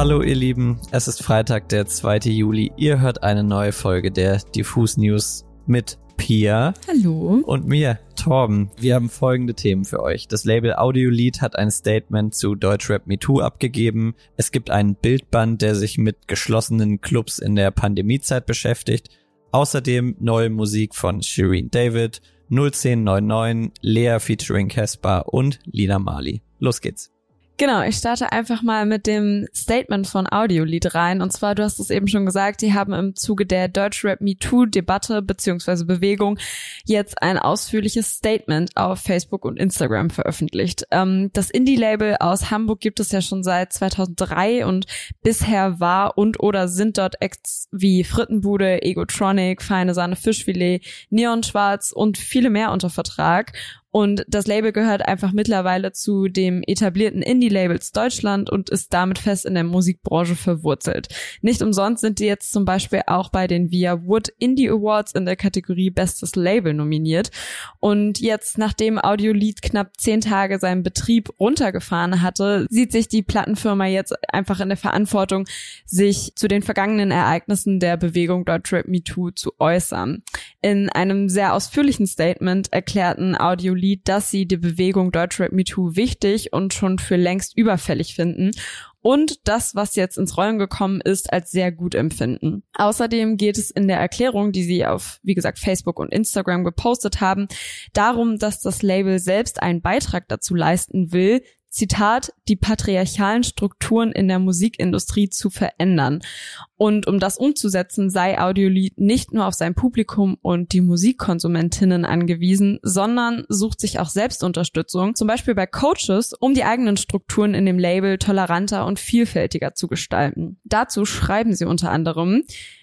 Hallo ihr Lieben, es ist Freitag, der 2. Juli. Ihr hört eine neue Folge der Diffus News mit Pia. Hallo. Und mir, Torben. Wir haben folgende Themen für euch. Das Label Audiolied hat ein Statement zu Deutschrap Me Too abgegeben. Es gibt einen Bildband, der sich mit geschlossenen Clubs in der Pandemiezeit beschäftigt. Außerdem neue Musik von Shireen David, 01099, Lea featuring Caspar und Lina Mali. Los geht's. Genau, ich starte einfach mal mit dem Statement von Audiolied rein. Und zwar, du hast es eben schon gesagt, die haben im Zuge der Deutschrap MeToo-Debatte beziehungsweise Bewegung jetzt ein ausführliches Statement auf Facebook und Instagram veröffentlicht. Ähm, das Indie-Label aus Hamburg gibt es ja schon seit 2003 und bisher war und oder sind dort Acts wie Frittenbude, Egotronic, Feine Sahne Fischfilet, Neon Schwarz und viele mehr unter Vertrag. Und das Label gehört einfach mittlerweile zu dem etablierten Indie-Labels Deutschland und ist damit fest in der Musikbranche verwurzelt. Nicht umsonst sind die jetzt zum Beispiel auch bei den Via Wood Indie Awards in der Kategorie Bestes Label nominiert. Und jetzt, nachdem Audiolied knapp zehn Tage seinen Betrieb runtergefahren hatte, sieht sich die Plattenfirma jetzt einfach in der Verantwortung, sich zu den vergangenen Ereignissen der Bewegung Deutschrap Me Too zu äußern. In einem sehr ausführlichen Statement erklärten Audiolied Lied, dass sie die Bewegung Deutschrap MeToo wichtig und schon für längst überfällig finden und das, was jetzt ins Rollen gekommen ist, als sehr gut empfinden. Außerdem geht es in der Erklärung, die sie auf, wie gesagt, Facebook und Instagram gepostet haben, darum, dass das Label selbst einen Beitrag dazu leisten will, Zitat, die patriarchalen Strukturen in der Musikindustrie zu verändern. Und um das umzusetzen, sei Audiolied nicht nur auf sein Publikum und die Musikkonsumentinnen angewiesen, sondern sucht sich auch Selbstunterstützung, zum Beispiel bei Coaches, um die eigenen Strukturen in dem Label toleranter und vielfältiger zu gestalten. Dazu schreiben sie unter anderem,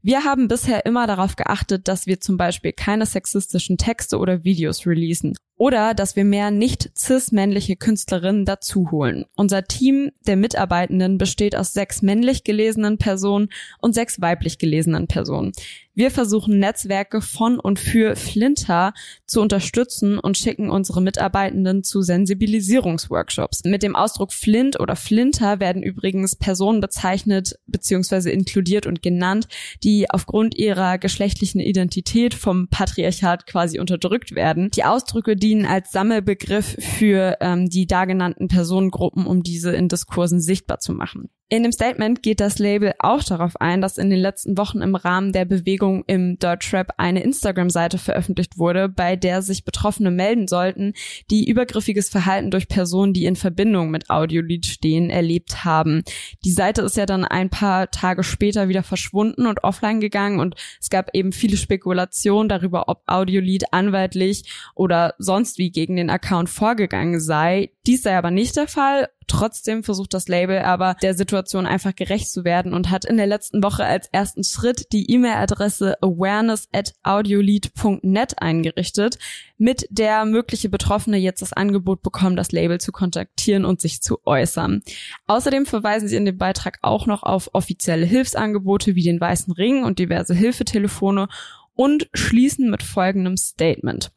wir haben bisher immer darauf geachtet, dass wir zum Beispiel keine sexistischen Texte oder Videos releasen oder dass wir mehr nicht cis-männliche Künstlerinnen dazuholen. Unser Team der Mitarbeitenden besteht aus sechs männlich gelesenen Personen und sechs weiblich gelesenen Personen. Wir versuchen Netzwerke von und für Flinter zu unterstützen und schicken unsere Mitarbeitenden zu Sensibilisierungsworkshops. Mit dem Ausdruck Flint oder Flinter werden übrigens Personen bezeichnet bzw. inkludiert und genannt, die aufgrund ihrer geschlechtlichen Identität vom Patriarchat quasi unterdrückt werden. Die Ausdrücke, die dienen als Sammelbegriff für ähm, die dargenannten Personengruppen, um diese in Diskursen sichtbar zu machen. In dem Statement geht das Label auch darauf ein, dass in den letzten Wochen im Rahmen der Bewegung im Deutschrap eine Instagram-Seite veröffentlicht wurde, bei der sich Betroffene melden sollten, die übergriffiges Verhalten durch Personen, die in Verbindung mit Audiolied stehen, erlebt haben. Die Seite ist ja dann ein paar Tage später wieder verschwunden und offline gegangen und es gab eben viele Spekulationen darüber, ob Audiolied anwaltlich oder sonst wie gegen den Account vorgegangen sei. Dies sei aber nicht der Fall Trotzdem versucht das Label aber der Situation einfach gerecht zu werden und hat in der letzten Woche als ersten Schritt die E-Mail-Adresse awareness at audiolead.net eingerichtet, mit der mögliche Betroffene jetzt das Angebot bekommen, das Label zu kontaktieren und sich zu äußern. Außerdem verweisen sie in dem Beitrag auch noch auf offizielle Hilfsangebote wie den Weißen Ring und diverse Hilfetelefone und schließen mit folgendem Statement.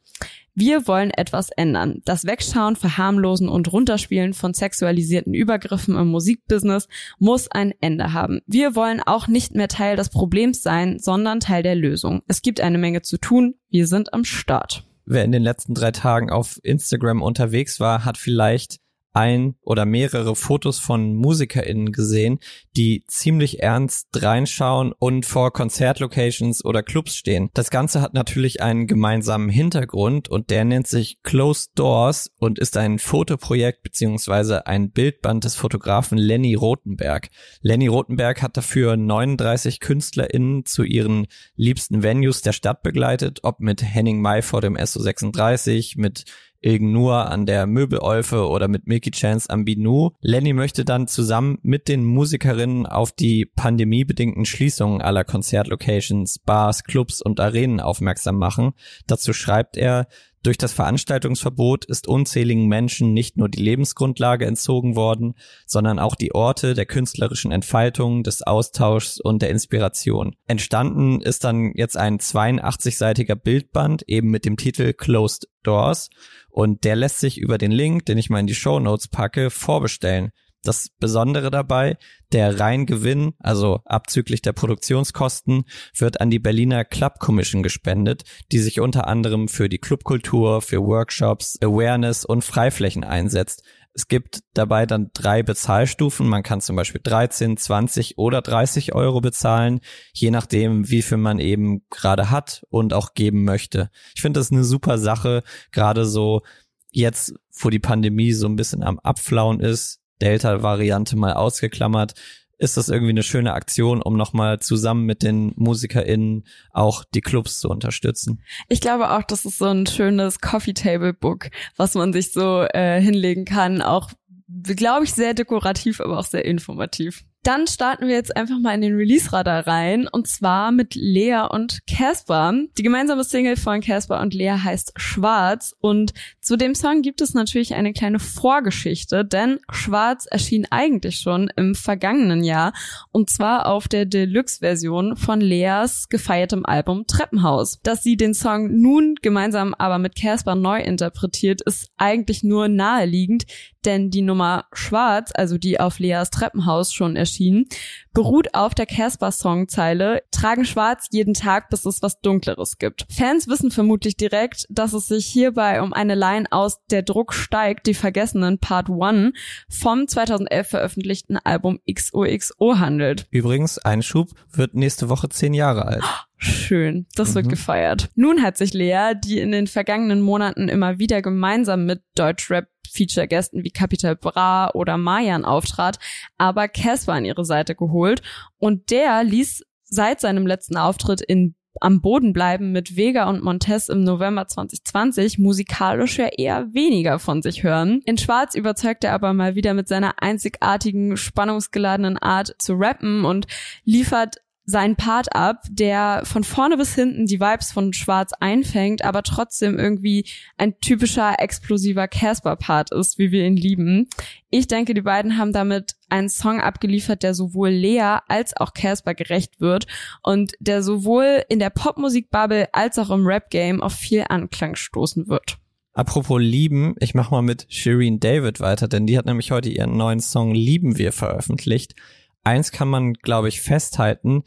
Wir wollen etwas ändern. Das Wegschauen, Verharmlosen und Runterspielen von sexualisierten Übergriffen im Musikbusiness muss ein Ende haben. Wir wollen auch nicht mehr Teil des Problems sein, sondern Teil der Lösung. Es gibt eine Menge zu tun. Wir sind am Start. Wer in den letzten drei Tagen auf Instagram unterwegs war, hat vielleicht ein oder mehrere Fotos von MusikerInnen gesehen, die ziemlich ernst reinschauen und vor Konzertlocations oder Clubs stehen. Das Ganze hat natürlich einen gemeinsamen Hintergrund und der nennt sich Closed Doors und ist ein Fotoprojekt beziehungsweise ein Bildband des Fotografen Lenny Rothenberg. Lenny Rothenberg hat dafür 39 KünstlerInnen zu ihren liebsten Venues der Stadt begleitet, ob mit Henning May vor dem SO36, mit Ilgen Nur an der Möbelolfe oder mit Milky Chance am Binu. Lenny möchte dann zusammen mit den Musikerinnen auf die pandemiebedingten Schließungen aller Konzertlocations, Bars, Clubs und Arenen aufmerksam machen. Dazu schreibt er, durch das Veranstaltungsverbot ist unzähligen Menschen nicht nur die Lebensgrundlage entzogen worden, sondern auch die Orte der künstlerischen Entfaltung, des Austauschs und der Inspiration. Entstanden ist dann jetzt ein 82-seitiger Bildband eben mit dem Titel Closed Doors und der lässt sich über den Link, den ich mal in die Show Notes packe, vorbestellen. Das Besondere dabei, der Reingewinn, also abzüglich der Produktionskosten, wird an die Berliner Club Commission gespendet, die sich unter anderem für die Clubkultur, für Workshops, Awareness und Freiflächen einsetzt. Es gibt dabei dann drei Bezahlstufen. Man kann zum Beispiel 13, 20 oder 30 Euro bezahlen, je nachdem, wie viel man eben gerade hat und auch geben möchte. Ich finde das eine super Sache, gerade so jetzt, wo die Pandemie so ein bisschen am Abflauen ist, Delta-Variante mal ausgeklammert, ist das irgendwie eine schöne Aktion, um nochmal zusammen mit den MusikerInnen auch die Clubs zu unterstützen. Ich glaube auch, das ist so ein schönes Coffee Table Book, was man sich so äh, hinlegen kann. Auch, glaube ich, sehr dekorativ, aber auch sehr informativ. Dann starten wir jetzt einfach mal in den Release-Radar rein und zwar mit Lea und Casper. Die gemeinsame Single von Casper und Lea heißt Schwarz und zu dem Song gibt es natürlich eine kleine Vorgeschichte, denn Schwarz erschien eigentlich schon im vergangenen Jahr und zwar auf der Deluxe-Version von Leas gefeiertem Album Treppenhaus. Dass sie den Song nun gemeinsam aber mit Casper neu interpretiert, ist eigentlich nur naheliegend, denn die Nummer Schwarz, also die auf Leas Treppenhaus schon erschienen, beruht auf der Casper-Songzeile Tragen schwarz jeden Tag, bis es was Dunkleres gibt. Fans wissen vermutlich direkt, dass es sich hierbei um eine Line aus Der Druck steigt, die Vergessenen Part 1 vom 2011 veröffentlichten Album XOXO handelt. Übrigens, Einschub wird nächste Woche zehn Jahre alt. Schön, das mhm. wird gefeiert. Nun hat sich Lea, die in den vergangenen Monaten immer wieder gemeinsam mit Deutschrap Feature-Gästen wie Capital Bra oder Mayan auftrat, aber Casper an ihre Seite geholt und der ließ seit seinem letzten Auftritt in am Boden bleiben mit Vega und Montez im November 2020 musikalisch ja eher weniger von sich hören. In Schwarz überzeugt er aber mal wieder mit seiner einzigartigen, spannungsgeladenen Art zu rappen und liefert seinen Part ab, der von vorne bis hinten die Vibes von Schwarz einfängt, aber trotzdem irgendwie ein typischer explosiver Casper-Part ist, wie wir ihn lieben. Ich denke, die beiden haben damit einen Song abgeliefert, der sowohl Lea als auch Casper gerecht wird und der sowohl in der Popmusik-Bubble als auch im Rap-Game auf viel Anklang stoßen wird. Apropos lieben, ich mach mal mit Shireen David weiter, denn die hat nämlich heute ihren neuen Song Lieben wir veröffentlicht eins kann man, glaube ich, festhalten.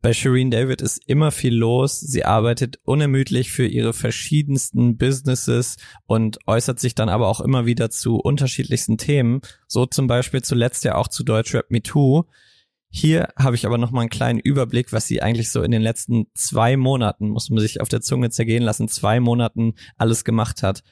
Bei Shireen David ist immer viel los. Sie arbeitet unermüdlich für ihre verschiedensten Businesses und äußert sich dann aber auch immer wieder zu unterschiedlichsten Themen. So zum Beispiel zuletzt ja auch zu Deutschrap Me Too. Hier habe ich aber noch mal einen kleinen Überblick, was sie eigentlich so in den letzten zwei Monaten, muss man sich auf der Zunge zergehen lassen, zwei Monaten alles gemacht hat.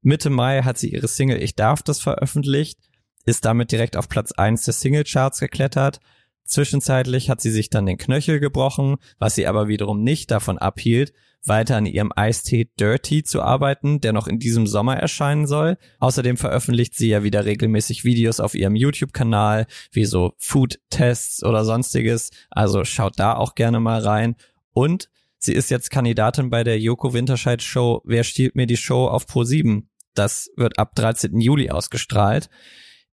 Mitte Mai hat sie ihre Single Ich darf das veröffentlicht ist damit direkt auf Platz eins der Singlecharts geklettert. Zwischenzeitlich hat sie sich dann den Knöchel gebrochen, was sie aber wiederum nicht davon abhielt, weiter an ihrem Eistee Dirty zu arbeiten, der noch in diesem Sommer erscheinen soll. Außerdem veröffentlicht sie ja wieder regelmäßig Videos auf ihrem YouTube-Kanal, wie so Food-Tests oder sonstiges. Also schaut da auch gerne mal rein. Und sie ist jetzt Kandidatin bei der Joko Winterscheid Show Wer stiehlt mir die Show auf Pro7. Das wird ab 13. Juli ausgestrahlt.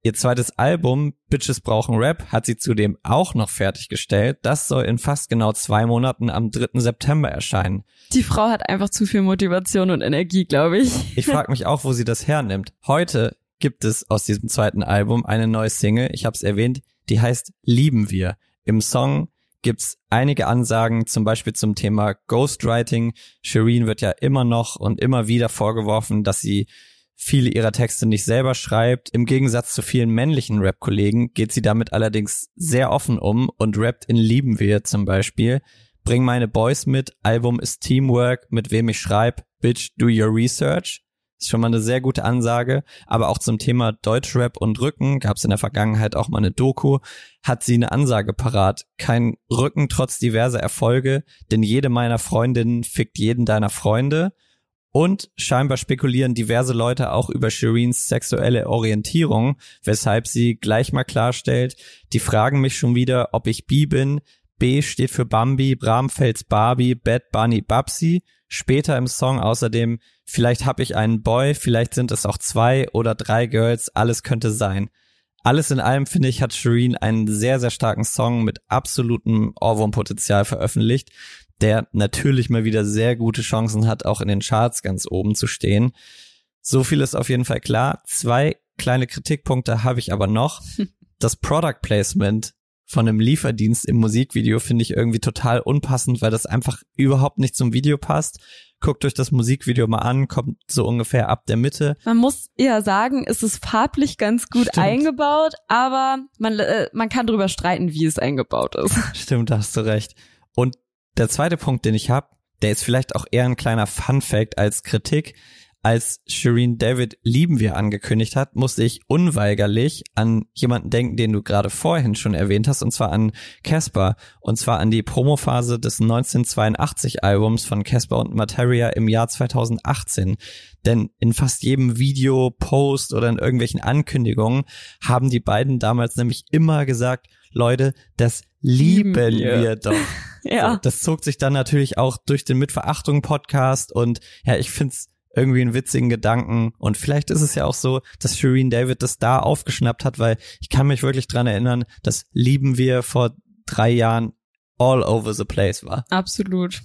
Ihr zweites Album Bitches brauchen Rap hat sie zudem auch noch fertiggestellt. Das soll in fast genau zwei Monaten am 3. September erscheinen. Die Frau hat einfach zu viel Motivation und Energie, glaube ich. Ich frage mich auch, wo sie das hernimmt. Heute gibt es aus diesem zweiten Album eine neue Single, ich habe es erwähnt, die heißt Lieben wir. Im Song gibt's einige Ansagen, zum Beispiel zum Thema Ghostwriting. Shireen wird ja immer noch und immer wieder vorgeworfen, dass sie viele ihrer Texte nicht selber schreibt. Im Gegensatz zu vielen männlichen Rap-Kollegen geht sie damit allerdings sehr offen um und rappt in Lieben wir zum Beispiel. Bring meine Boys mit, Album ist Teamwork, mit wem ich schreib, Bitch, do your research. Ist schon mal eine sehr gute Ansage. Aber auch zum Thema Deutschrap und Rücken gab es in der Vergangenheit auch mal eine Doku. Hat sie eine Ansage parat. Kein Rücken trotz diverser Erfolge, denn jede meiner Freundinnen fickt jeden deiner Freunde. Und scheinbar spekulieren diverse Leute auch über Shireens sexuelle Orientierung, weshalb sie gleich mal klarstellt, die fragen mich schon wieder, ob ich bi bin. B steht für Bambi, Bramfels Barbie, Bad Bunny Babsi. Später im Song außerdem, vielleicht hab ich einen Boy, vielleicht sind es auch zwei oder drei Girls, alles könnte sein. Alles in allem, finde ich, hat Shireen einen sehr, sehr starken Song mit absolutem Ohrwurmpotenzial veröffentlicht, der natürlich mal wieder sehr gute Chancen hat, auch in den Charts ganz oben zu stehen. So viel ist auf jeden Fall klar. Zwei kleine Kritikpunkte habe ich aber noch. Das Product Placement von einem Lieferdienst im Musikvideo finde ich irgendwie total unpassend, weil das einfach überhaupt nicht zum Video passt. Guckt euch das Musikvideo mal an, kommt so ungefähr ab der Mitte. Man muss eher sagen, es ist farblich ganz gut Stimmt. eingebaut, aber man, äh, man kann darüber streiten, wie es eingebaut ist. Stimmt, da hast du recht. Und der zweite Punkt, den ich habe, der ist vielleicht auch eher ein kleiner Fun Fact als Kritik als Shireen David Lieben wir angekündigt hat, musste ich unweigerlich an jemanden denken, den du gerade vorhin schon erwähnt hast, und zwar an Casper, und zwar an die Promophase des 1982 Albums von Casper und Materia im Jahr 2018. Denn in fast jedem Video, Post oder in irgendwelchen Ankündigungen haben die beiden damals nämlich immer gesagt, Leute, das lieben, wir. wir doch. ja. So, das zog sich dann natürlich auch durch den Mitverachtung Podcast und ja, ich find's irgendwie einen witzigen Gedanken. Und vielleicht ist es ja auch so, dass Shireen David das da aufgeschnappt hat, weil ich kann mich wirklich dran erinnern, das lieben wir vor drei Jahren all over the place war. Absolut.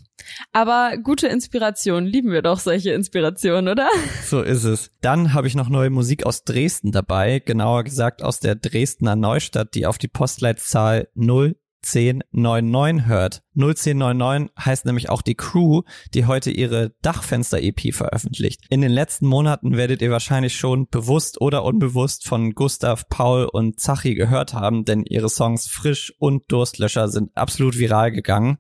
Aber gute Inspiration, lieben wir doch solche Inspirationen, oder? So ist es. Dann habe ich noch neue Musik aus Dresden dabei, genauer gesagt aus der Dresdner Neustadt, die auf die Postleitzahl 0 1099 hört. 01099 heißt nämlich auch die Crew, die heute ihre Dachfenster-EP veröffentlicht. In den letzten Monaten werdet ihr wahrscheinlich schon bewusst oder unbewusst von Gustav, Paul und Zachi gehört haben, denn ihre Songs Frisch und Durstlöscher sind absolut viral gegangen.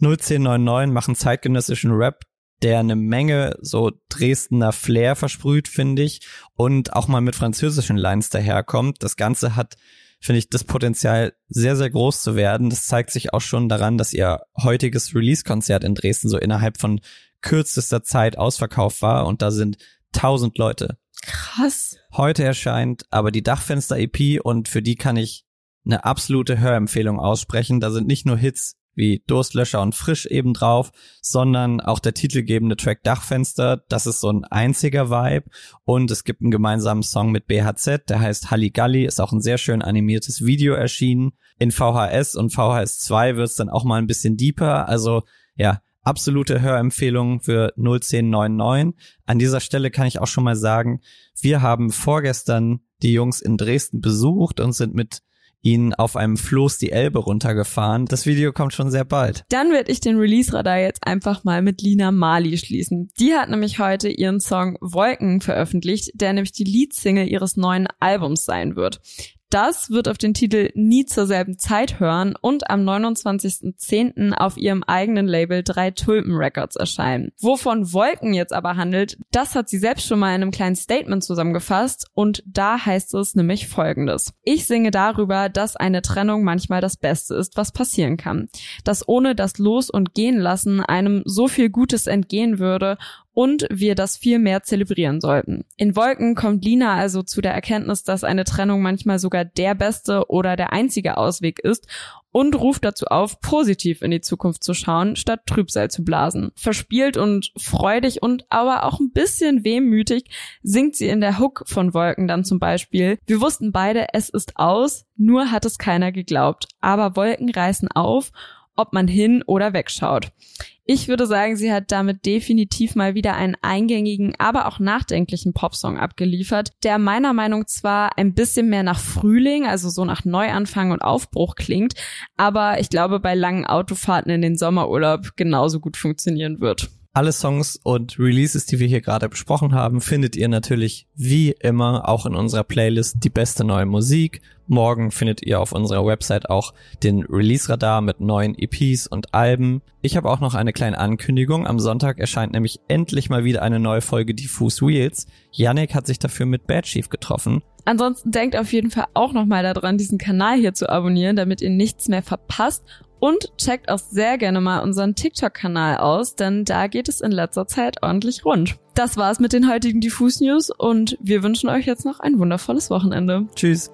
01099 machen zeitgenössischen Rap, der eine Menge so Dresdner Flair versprüht, finde ich, und auch mal mit französischen Lines daherkommt. Das Ganze hat finde ich das Potenzial sehr, sehr groß zu werden. Das zeigt sich auch schon daran, dass ihr heutiges Release-Konzert in Dresden so innerhalb von kürzester Zeit ausverkauft war und da sind tausend Leute. Krass. Heute erscheint aber die Dachfenster-EP und für die kann ich eine absolute Hörempfehlung aussprechen. Da sind nicht nur Hits wie Durstlöscher und Frisch eben drauf, sondern auch der titelgebende Track Dachfenster, das ist so ein einziger Vibe und es gibt einen gemeinsamen Song mit BHZ, der heißt Halligalli, ist auch ein sehr schön animiertes Video erschienen. In VHS und VHS 2 wird es dann auch mal ein bisschen deeper, also ja, absolute Hörempfehlung für 01099. An dieser Stelle kann ich auch schon mal sagen, wir haben vorgestern die Jungs in Dresden besucht und sind mit ihn auf einem Floß die Elbe runtergefahren. Das Video kommt schon sehr bald. Dann werde ich den Release-Radar jetzt einfach mal mit Lina Mali schließen. Die hat nämlich heute ihren Song Wolken veröffentlicht, der nämlich die Leadsingle ihres neuen Albums sein wird. Das wird auf den Titel Nie zur selben Zeit hören und am 29.10. auf ihrem eigenen Label Drei Tulpen Records erscheinen. Wovon Wolken jetzt aber handelt, das hat sie selbst schon mal in einem kleinen Statement zusammengefasst und da heißt es nämlich folgendes. Ich singe darüber, dass eine Trennung manchmal das Beste ist, was passieren kann. Dass ohne das Los- und Gehen lassen einem so viel Gutes entgehen würde und wir das viel mehr zelebrieren sollten. In Wolken kommt Lina also zu der Erkenntnis, dass eine Trennung manchmal sogar der beste oder der einzige Ausweg ist und ruft dazu auf, positiv in die Zukunft zu schauen, statt Trübsal zu blasen. Verspielt und freudig und aber auch ein bisschen wehmütig singt sie in der Hook von Wolken dann zum Beispiel. Wir wussten beide, es ist aus, nur hat es keiner geglaubt. Aber Wolken reißen auf ob man hin oder wegschaut. Ich würde sagen, sie hat damit definitiv mal wieder einen eingängigen, aber auch nachdenklichen Popsong abgeliefert, der meiner Meinung zwar ein bisschen mehr nach Frühling, also so nach Neuanfang und Aufbruch klingt, aber ich glaube bei langen Autofahrten in den Sommerurlaub genauso gut funktionieren wird. Alle Songs und Releases, die wir hier gerade besprochen haben, findet ihr natürlich wie immer auch in unserer Playlist Die beste neue Musik. Morgen findet ihr auf unserer Website auch den Release-Radar mit neuen EPs und Alben. Ich habe auch noch eine kleine Ankündigung. Am Sonntag erscheint nämlich endlich mal wieder eine neue Folge Diffuse Wheels. Yannick hat sich dafür mit Bad Chief getroffen. Ansonsten denkt auf jeden Fall auch nochmal daran, diesen Kanal hier zu abonnieren, damit ihr nichts mehr verpasst und checkt auch sehr gerne mal unseren TikTok-Kanal aus, denn da geht es in letzter Zeit ordentlich rund. Das war's mit den heutigen Diffus News und wir wünschen euch jetzt noch ein wundervolles Wochenende. Tschüss.